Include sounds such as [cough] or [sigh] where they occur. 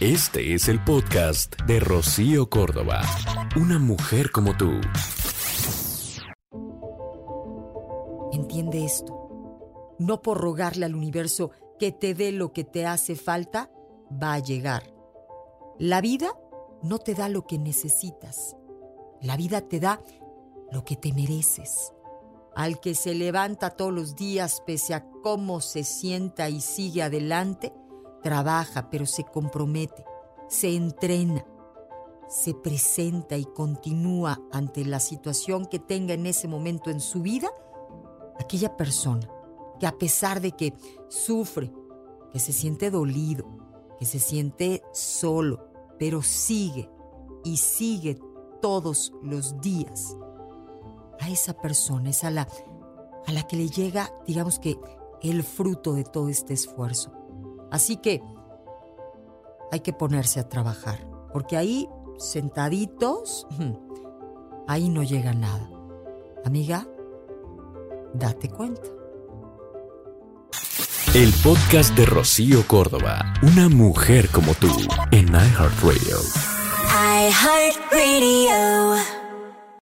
Este es el podcast de Rocío Córdoba. Una mujer como tú. Entiende esto. No por rogarle al universo que te dé lo que te hace falta, va a llegar. La vida no te da lo que necesitas. La vida te da lo que te mereces. Al que se levanta todos los días pese a cómo se sienta y sigue adelante, trabaja pero se compromete, se entrena, se presenta y continúa ante la situación que tenga en ese momento en su vida, aquella persona que a pesar de que sufre, que se siente dolido, que se siente solo, pero sigue y sigue todos los días, a esa persona es a la, a la que le llega, digamos que, el fruto de todo este esfuerzo. Así que hay que ponerse a trabajar, porque ahí, sentaditos, [laughs] ahí no llega nada. Amiga, date cuenta. El podcast de Rocío Córdoba, una mujer como tú, en iHeartRadio. iHeartRadio.